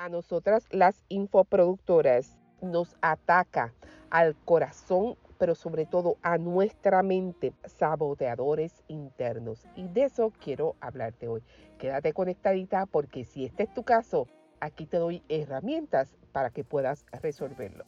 a nosotras las infoproductoras nos ataca al corazón, pero sobre todo a nuestra mente, saboteadores internos. Y de eso quiero hablarte hoy. Quédate conectadita porque si este es tu caso, aquí te doy herramientas para que puedas resolverlo.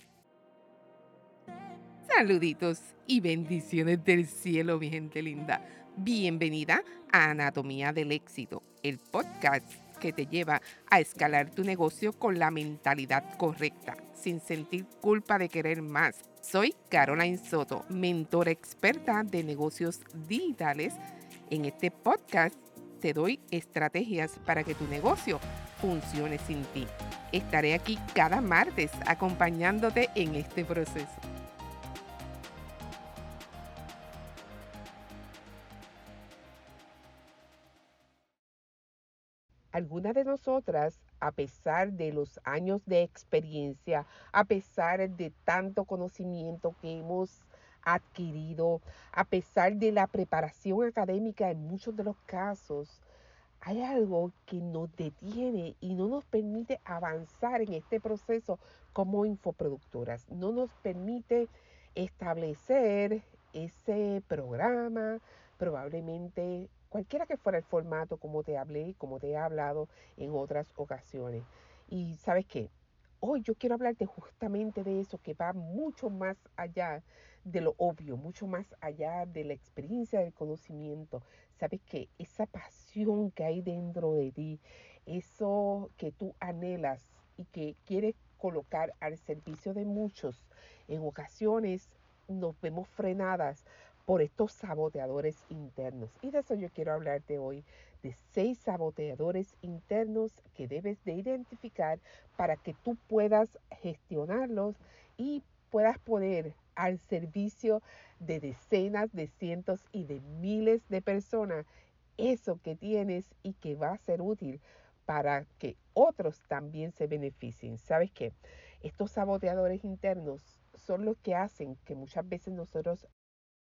Saluditos y bendiciones del cielo, mi gente linda. Bienvenida a Anatomía del Éxito, el podcast que te lleva a escalar tu negocio con la mentalidad correcta, sin sentir culpa de querer más. Soy Caroline Soto, mentora experta de negocios digitales. En este podcast te doy estrategias para que tu negocio funcione sin ti. Estaré aquí cada martes acompañándote en este proceso. Algunas de nosotras, a pesar de los años de experiencia, a pesar de tanto conocimiento que hemos adquirido, a pesar de la preparación académica en muchos de los casos, hay algo que nos detiene y no nos permite avanzar en este proceso como infoproductoras. No nos permite establecer ese programa, probablemente cualquiera que fuera el formato, como te hablé y como te he hablado en otras ocasiones. Y sabes qué, hoy yo quiero hablarte justamente de eso que va mucho más allá de lo obvio, mucho más allá de la experiencia del conocimiento. Sabes que esa pasión que hay dentro de ti, eso que tú anhelas y que quieres colocar al servicio de muchos, en ocasiones nos vemos frenadas por estos saboteadores internos. Y de eso yo quiero hablarte hoy, de seis saboteadores internos que debes de identificar para que tú puedas gestionarlos y puedas poner al servicio de decenas, de cientos y de miles de personas eso que tienes y que va a ser útil para que otros también se beneficien. ¿Sabes qué? Estos saboteadores internos son los que hacen que muchas veces nosotros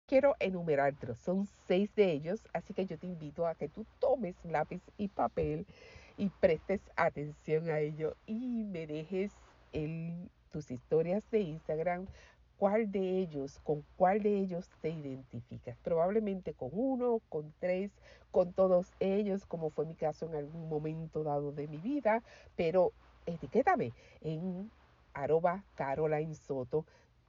quiero enumerártelos. Son seis de ellos, así que yo te invito a que tú tomes lápiz y papel y prestes atención a ello y me dejes en tus historias de Instagram cuál de ellos, con cuál de ellos te identificas. Probablemente con uno, con tres, con todos ellos, como fue mi caso en algún momento dado de mi vida, pero etiquétame en arroba Caroline Soto.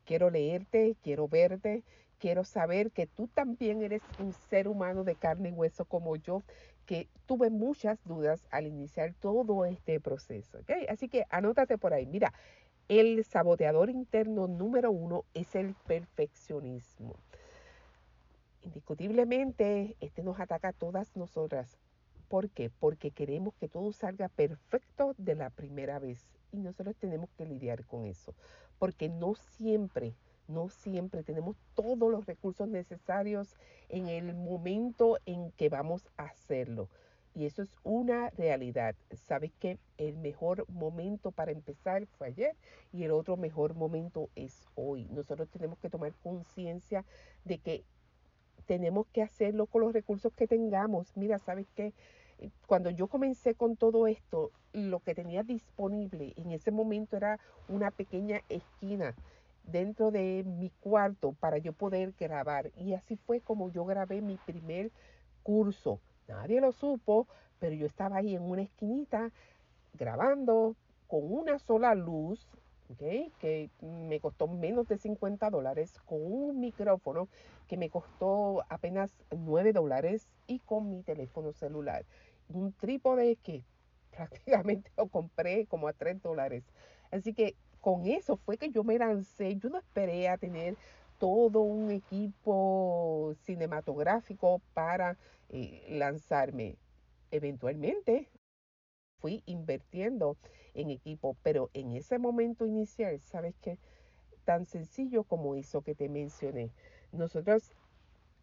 Quiero leerte, quiero verte quiero saber que tú también eres un ser humano de carne y hueso como yo, que tuve muchas dudas al iniciar todo este proceso. Así que anótate por ahí. Mira, el saboteador interno número uno es el perfeccionismo. Indiscutiblemente, este nos ataca a todas nosotras. ¿Por qué? Porque queremos que todo salga perfecto de la primera vez. Y nosotros tenemos que lidiar con eso. Porque no siempre no siempre tenemos todos los recursos necesarios en el momento en que vamos a hacerlo. Y eso es una realidad. Sabes que el mejor momento para empezar fue ayer y el otro mejor momento es hoy. Nosotros tenemos que tomar conciencia de que tenemos que hacerlo con los recursos que tengamos. Mira, ¿sabes qué? Cuando yo comencé con todo esto, lo que tenía disponible en ese momento era una pequeña esquina dentro de mi cuarto para yo poder grabar. Y así fue como yo grabé mi primer curso. Nadie lo supo, pero yo estaba ahí en una esquinita grabando con una sola luz, que me costó menos de 50 dólares, con un micrófono que me costó apenas 9 dólares y con mi teléfono celular. Un trípode que prácticamente lo compré como a 3 dólares. Así que con eso fue que yo me lancé. Yo no esperé a tener todo un equipo cinematográfico para eh, lanzarme. Eventualmente fui invirtiendo en equipo, pero en ese momento inicial, ¿sabes qué? Tan sencillo como eso que te mencioné. Nosotros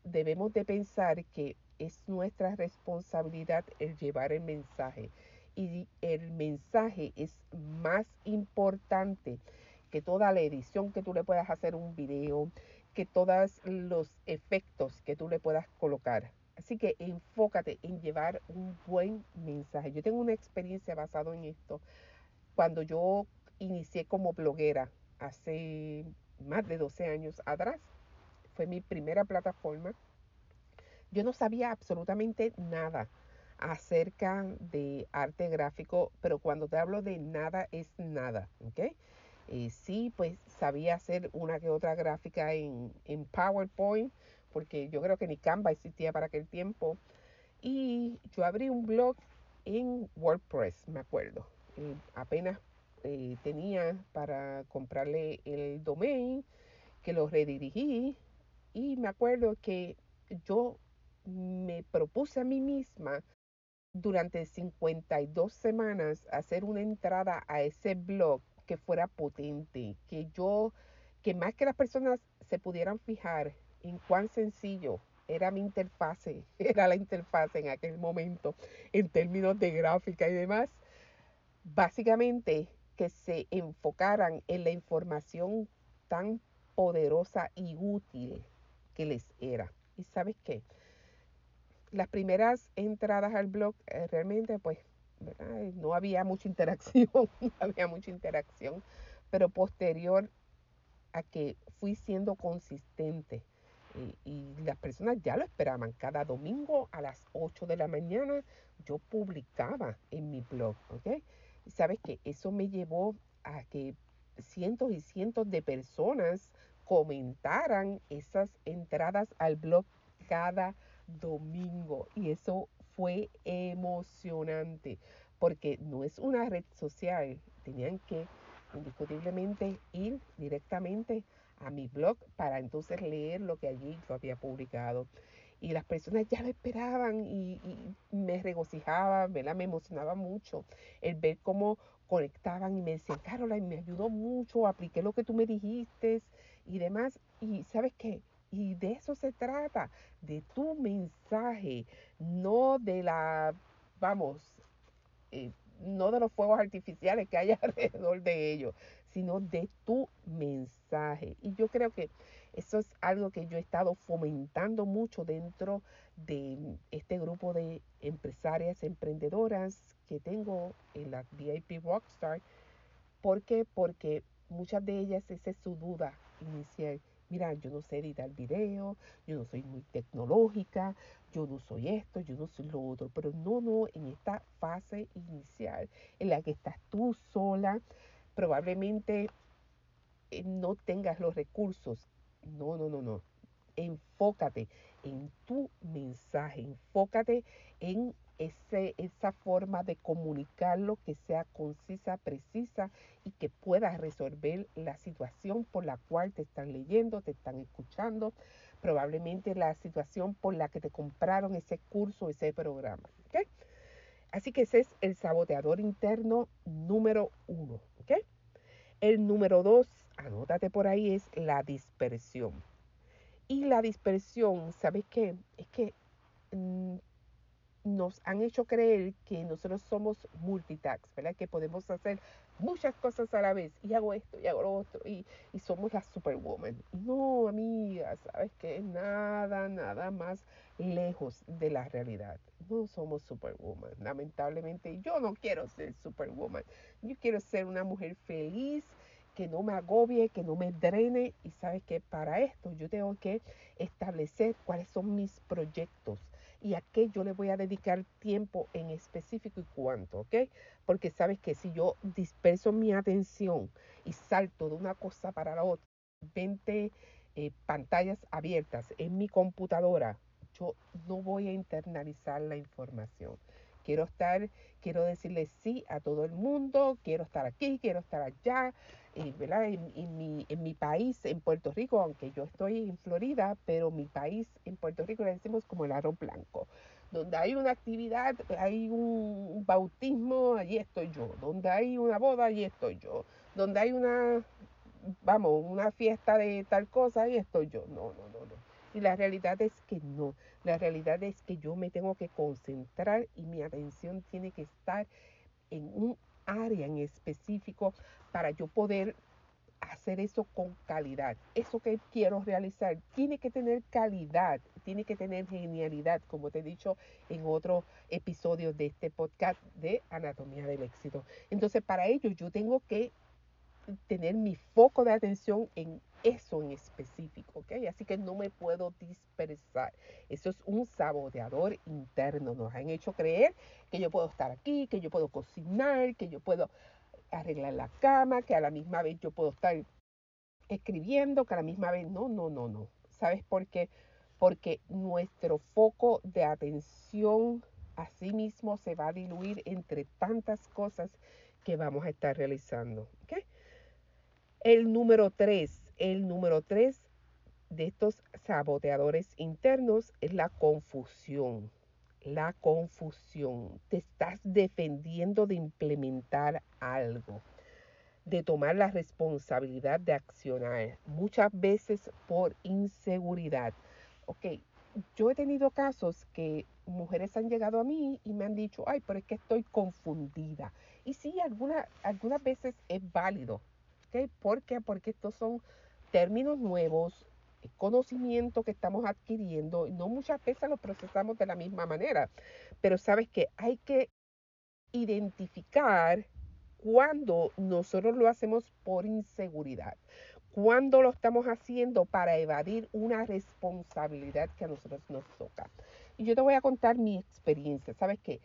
debemos de pensar que es nuestra responsabilidad el llevar el mensaje y el mensaje es más importante que toda la edición que tú le puedas hacer un video, que todos los efectos que tú le puedas colocar. Así que enfócate en llevar un buen mensaje. Yo tengo una experiencia basada en esto. cuando yo inicié como bloguera hace más de 12 años atrás. Fue mi primera plataforma. Yo no sabía absolutamente nada acerca de arte gráfico, pero cuando te hablo de nada es nada, ¿ok? Eh, sí, pues sabía hacer una que otra gráfica en, en PowerPoint, porque yo creo que ni Canva existía para aquel tiempo. Y yo abrí un blog en WordPress, me acuerdo. Eh, apenas eh, tenía para comprarle el domain, que lo redirigí. Y me acuerdo que yo me propuse a mí misma durante 52 semanas hacer una entrada a ese blog que fuera potente, que yo, que más que las personas se pudieran fijar en cuán sencillo era mi interfase, era la interfase en aquel momento en términos de gráfica y demás, básicamente que se enfocaran en la información tan poderosa y útil que les era. ¿Y sabes qué? Las primeras entradas al blog eh, realmente pues no había mucha interacción, no había mucha interacción, pero posterior a que fui siendo consistente y, las personas ya lo esperaban. Cada domingo a las 8 de la mañana yo publicaba en mi blog, ¿ok? Y sabes que eso me llevó a que cientos y cientos de personas comentaran esas entradas al blog cada domingo. Y eso fue emocionante porque no es una red social. Tenían que indiscutiblemente ir directamente a mi blog para entonces leer lo que allí yo había publicado. Y las personas ya lo esperaban y, me regocijaba, ¿verdad? me emocionaba mucho el ver cómo conectaban y me decían, Caroline, me ayudó mucho, apliqué lo que tú me dijiste y demás. Y sabes qué? Y de eso se trata, de tu mensaje, no de la, vamos, eh, no de los fuegos artificiales que hay alrededor de ellos, sino de tu mensaje. Y yo creo que eso es algo que yo he estado fomentando mucho dentro de este grupo de empresarias, emprendedoras que tengo en la VIP Rockstar. ¿Por qué? Porque muchas de ellas esa es su duda inicial. Mira, yo no sé editar video, yo no soy muy tecnológica, yo no soy esto, yo no soy lo otro. Pero no, no, en esta fase inicial en la que estás tú sola, probablemente eh, no tengas los recursos. No, no, no, no. Enfócate en tu mensaje, enfócate en esa forma de comunicarlo que sea concisa, precisa y que puedas resolver la situación por la cual te están leyendo, te están escuchando, probablemente la situación por la que te compraron ese curso, ese programa. Así que ese es el saboteador interno número uno. El número dos, anótate por ahí, es la dispersión. Y la dispersión, ¿sabes qué? Es que mm, nos han hecho creer que nosotros somos multitask, ¿verdad? Que podemos hacer muchas cosas a la vez y hago esto y hago lo otro y, y somos la superwoman. No, amiga, ¿sabes qué? Nada, nada más lejos de la realidad. No somos superwoman. Lamentablemente yo no quiero ser superwoman. Yo quiero ser una mujer feliz, que no me agobie, que no me drene. Y sabes que para esto yo tengo que establecer cuáles son mis proyectos y a qué yo le voy a dedicar tiempo en específico y cuánto, ¿ok? Porque sabes que si yo disperso mi atención y salto de una cosa para la otra, 20 eh, pantallas abiertas en mi computadora, yo no voy a internalizar la información. Quiero estar, quiero decirle sí a todo el mundo, quiero estar aquí, quiero estar allá, eh, ¿verdad? En, mi, en mi país, en Puerto Rico, aunque yo estoy en Florida, pero mi país, en Puerto Rico, le decimos como el aro blanco. Donde hay una actividad, hay un bautismo, allí estoy yo. Donde hay una boda, allí estoy yo. Donde hay una, vamos, una fiesta de tal cosa, ahí estoy yo. No, no, no, no. Y la realidad es que no. La realidad es que yo me tengo que concentrar y mi atención tiene que estar en un área en específico para yo poder hacer eso con calidad. Eso que quiero realizar tiene que tener calidad, tiene que tener genialidad, como te he dicho en otros episodios de este podcast de Anatomía del Éxito. Entonces, para ello yo tengo que tener mi foco de atención en eso en específico, ¿ok? Así que no me puedo dispersar. Eso es un saboteador interno. Nos han hecho creer que yo puedo estar aquí, que yo puedo cocinar, que yo puedo arreglar la cama, que a la misma vez yo puedo estar escribiendo, que a la misma vez no, no, no, no. ¿Sabes por qué? Porque nuestro foco de atención a sí mismo se va a diluir entre tantas cosas que vamos a estar realizando. ¿okay? El número tres, el número tres de estos saboteadores internos es la confusión la confusión. Te estás defendiendo de implementar algo, de tomar la responsabilidad de accionar, muchas veces por inseguridad. Ok, yo he tenido casos que mujeres han llegado a mí y me han dicho, ay, pero es que estoy confundida. Y sí, alguna, algunas veces es válido. ¿Ok? ¿Por qué? Porque estos son términos nuevos, conocimiento que estamos adquiriendo, no muchas veces lo procesamos de la misma manera, pero sabes que hay que identificar cuando nosotros lo hacemos por inseguridad, cuando lo estamos haciendo para evadir una responsabilidad que a nosotros nos toca. Y yo te voy a contar mi experiencia. Sabes que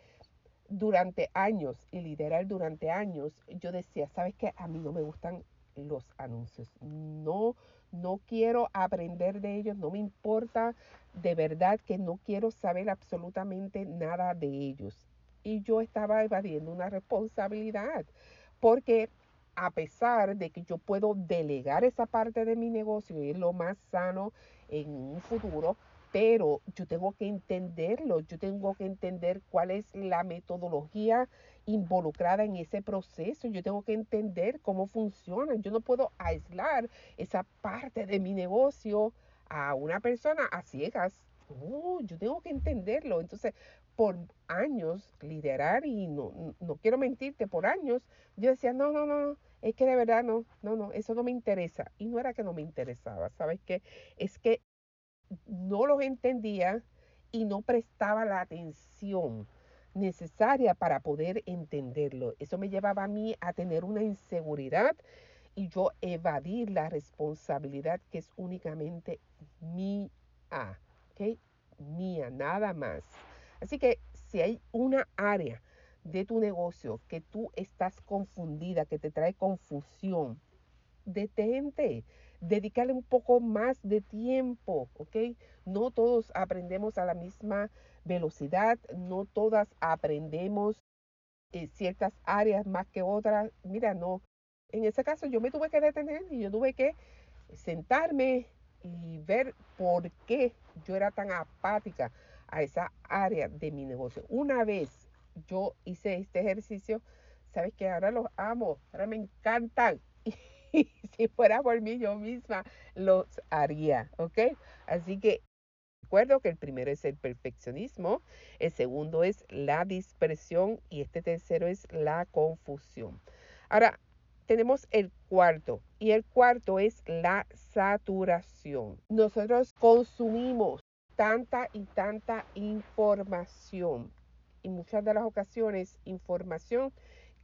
durante años y liderar durante años, yo decía, sabes que a mí no me gustan los anuncios. No no quiero aprender de ellos, no me importa, de verdad que no quiero saber absolutamente nada de ellos. Y yo estaba evadiendo una responsabilidad, porque a pesar de que yo puedo delegar esa parte de mi negocio y es lo más sano en un futuro, pero yo tengo que entenderlo, yo tengo que entender cuál es la metodología involucrada en ese proceso, yo tengo que entender cómo funciona, yo no puedo aislar esa parte de mi negocio a una persona a ciegas. yo tengo que entenderlo. Entonces, por años liderar y no, no quiero mentirte, por años yo decía, no, no, no, es que de verdad no, no, no, eso no me interesa. Y no era que no me interesaba, ¿sabes qué? Es que no los entendía y no prestaba la atención necesaria para poder entenderlo. Eso me llevaba a mí a tener una inseguridad y yo evadir la responsabilidad que es únicamente mía, ¿ok? Mía, nada más. Así que si hay una área de tu negocio que tú estás confundida, que te trae confusión, detente, dedicarle un poco más de tiempo, ¿ok? No todos aprendemos a la misma velocidad, no todas aprendemos en ciertas áreas más que otras. Mira, no. En ese caso yo me tuve que detener y yo tuve que sentarme y ver por qué yo era tan apática a esa área de mi negocio. Una vez yo hice este ejercicio, sabes que ahora los amo, ahora me encantan. Y si fuera por mí yo misma los haría, ¿ok? Así que que el primero es el perfeccionismo, el segundo es la dispersión y este tercero es la confusión. Ahora, tenemos el cuarto y el cuarto es la saturación. Nosotros consumimos tanta y tanta información y muchas de las ocasiones información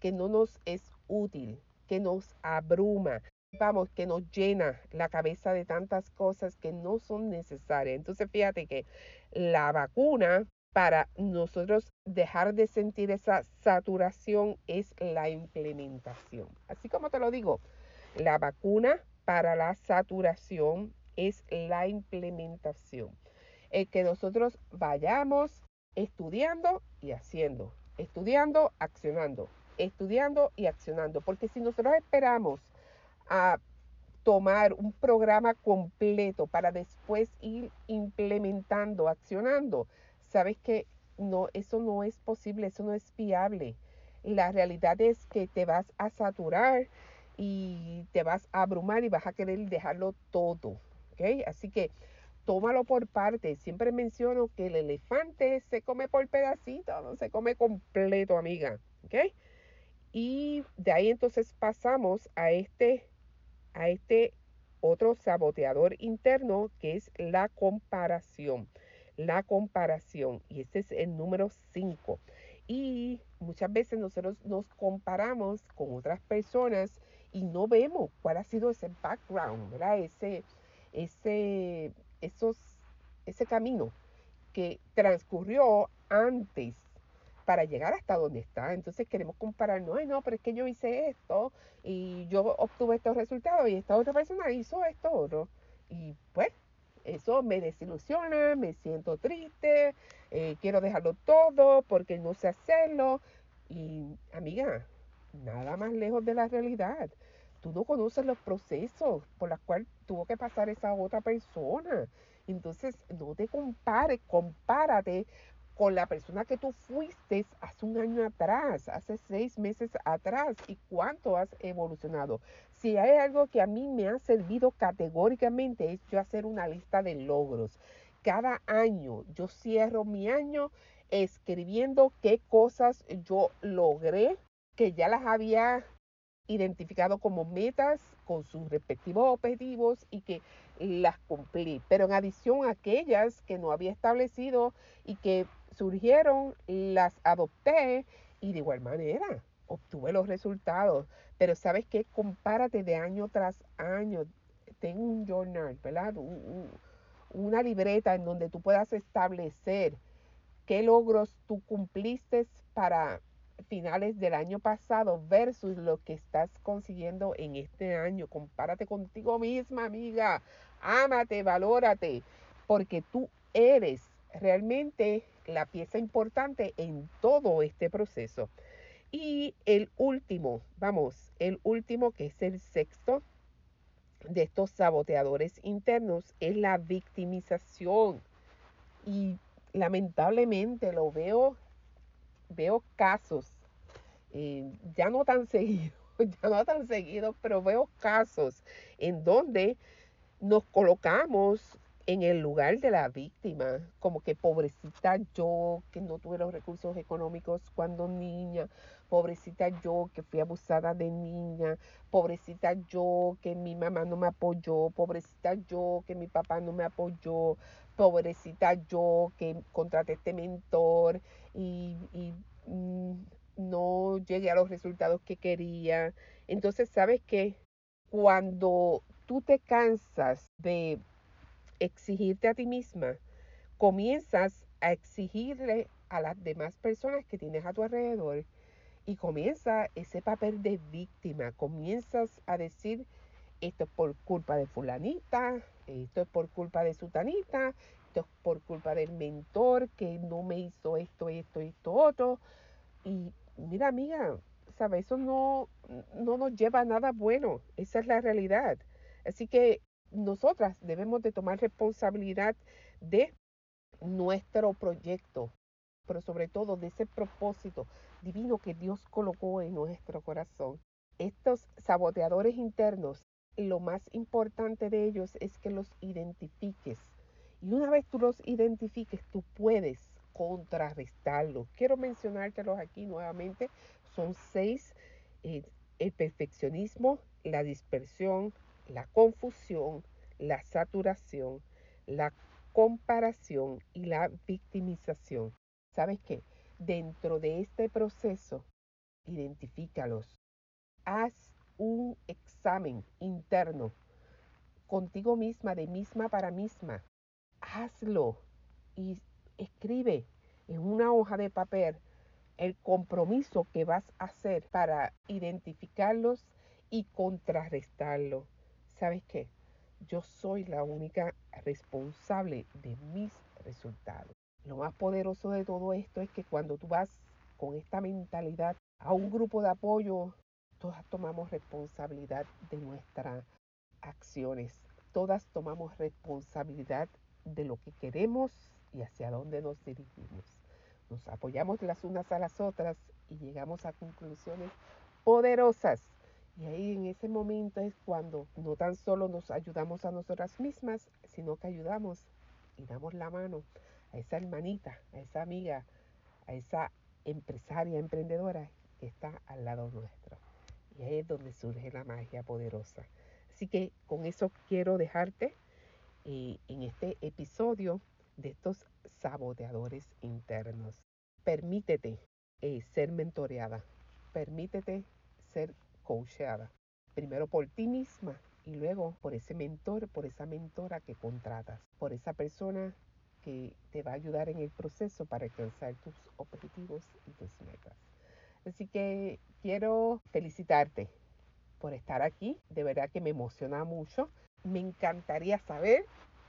que no nos es útil, que nos abruma, vamos, que nos llena la cabeza de tantas cosas que no son necesarias. Entonces, fíjate que la vacuna para nosotros dejar de sentir esa saturación es la implementación. Así como te lo digo, la vacuna para la saturación es la implementación. El que nosotros vayamos estudiando y haciendo, estudiando, accionando, estudiando y accionando. Porque si nosotros esperamos a tomar un programa completo para después ir implementando, accionando, sabes que no, eso no es posible, eso no es viable. La realidad es que te vas a saturar y te vas a abrumar y vas a querer dejarlo todo. ¿okay? Así que tómalo por partes. Siempre menciono que el elefante se come por pedacitos, no se come completo, amiga. ¿okay? Y de ahí entonces pasamos a este a este otro saboteador interno que es la comparación. La comparación. Y este es el número 5. Y muchas veces nosotros nos comparamos con otras personas y no vemos cuál ha sido ese background, ¿verdad? Ese, ese, esos, ese camino que transcurrió antes para llegar hasta donde está. Entonces queremos comparar, no, no, pero es que yo hice esto y yo obtuve estos resultados y esta otra persona hizo esto otro. Y pues eso me desilusiona, me siento triste, eh, quiero dejarlo todo porque no sé hacerlo. Y amiga, nada más lejos de la realidad. Tú no conoces los procesos por los cuales tuvo que pasar esa otra persona. Entonces, no te compares, compárate con la persona que tú fuiste hace un año atrás, hace seis meses atrás y cuánto has evolucionado. Si hay algo que a mí me ha servido categóricamente es yo hacer una lista de logros. Cada año yo cierro mi año escribiendo qué cosas yo logré, que ya las había identificado como metas con sus respectivos objetivos y que las cumplí. Pero en adición a aquellas que no había establecido y que surgieron, las adopté y de igual manera obtuve los resultados. Pero sabes que compárate de año tras año. Ten un journal, ¿verdad? una libreta en donde tú puedas establecer qué logros tú cumpliste para finales del año pasado versus lo que estás consiguiendo en este año. Compárate contigo misma, amiga. Ámate, valórate, porque tú eres realmente la pieza importante en todo este proceso. Y el último, vamos, el último que es el sexto de estos saboteadores internos es la victimización. Y lamentablemente lo veo, veo casos, eh, ya no tan seguidos, ya no tan seguidos, pero veo casos en donde nos colocamos en el lugar de la víctima, como que pobrecita yo que no tuve los recursos económicos cuando niña, pobrecita yo que fui abusada de niña, pobrecita yo que mi mamá no me apoyó, pobrecita yo que mi papá no me apoyó, pobrecita yo que contraté este mentor y, mm, no llegué a los resultados que quería. Entonces, ¿sabes qué? Cuando tú te cansas de exigirte a ti misma, comienzas a exigirle a las demás personas que tienes a tu alrededor y comienza ese papel de víctima, comienzas a decir esto es por culpa de fulanita, esto es por culpa de sutanita, esto es por culpa del mentor que no me hizo esto, esto, esto, otro. Y mira, amiga, ¿sabes? Eso no, no nos lleva a nada bueno. Esa es la realidad. Así que nosotras debemos de tomar responsabilidad de nuestro proyecto, pero sobre todo de ese propósito divino que Dios colocó en nuestro corazón. Estos saboteadores internos, lo más importante de ellos es que los identifiques. Y una vez tú los identifiques, tú puedes contrarrestarlos. Quiero mencionártelos aquí nuevamente. Son seis. Eh, el perfeccionismo, la dispersión, la confusión, la saturación, la comparación y la victimización. ¿Sabes qué? Dentro de este proceso, identifícalos. Haz un examen interno contigo misma, de misma para misma. Hazlo y escribe en una hoja de papel el compromiso que vas a hacer para identificarlos y contrarrestarlo. ¿Sabes qué? Yo soy la única responsable de mis resultados. Lo más poderoso de todo esto es que cuando tú vas con esta mentalidad a un grupo de apoyo, todas tomamos responsabilidad de nuestras acciones. Todas tomamos responsabilidad de lo que queremos y hacia dónde nos dirigimos. Nos apoyamos las unas a las otras y llegamos a conclusiones poderosas y ahí en ese momento es cuando no tan solo nos ayudamos a nosotras mismas, sino que ayudamos y damos la mano a esa hermanita, a esa amiga, a esa empresaria, emprendedora que está al lado nuestro. Y ahí es donde surge la magia poderosa. Así que con eso quiero dejarte eh, en este episodio de estos saboteadores internos. Permítete eh, ser mentoreada, permítete ser coacheada, primero por ti misma y luego por ese mentor, por esa mentora que contratas, por esa persona que te va a ayudar en el proceso para alcanzar tus objetivos y tus metas. Así que quiero felicitarte por estar aquí, de verdad que me emociona mucho. Me encantaría saber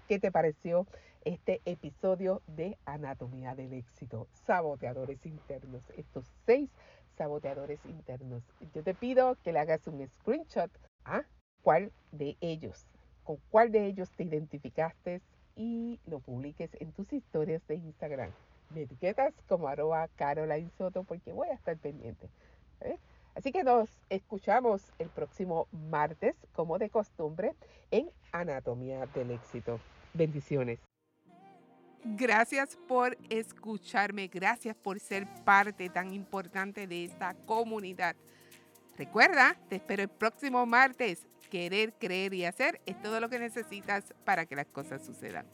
qué te pareció este episodio de Anatomía del Éxito, saboteadores internos, estos seis saboteadores internos. Yo te pido que le hagas un screenshot a cuál de ellos, con cuál de ellos te identificaste y lo publiques en tus historias de Instagram. Me etiquetas como arroba Caroline Soto porque voy a estar pendiente. ¿eh? Así que nos escuchamos el próximo martes, como de costumbre, en Anatomía del Éxito. Bendiciones. Gracias por escucharme, gracias por ser parte tan importante de esta comunidad. Recuerda, te espero el próximo martes. Querer, creer y hacer es todo lo que necesitas para que las cosas sucedan.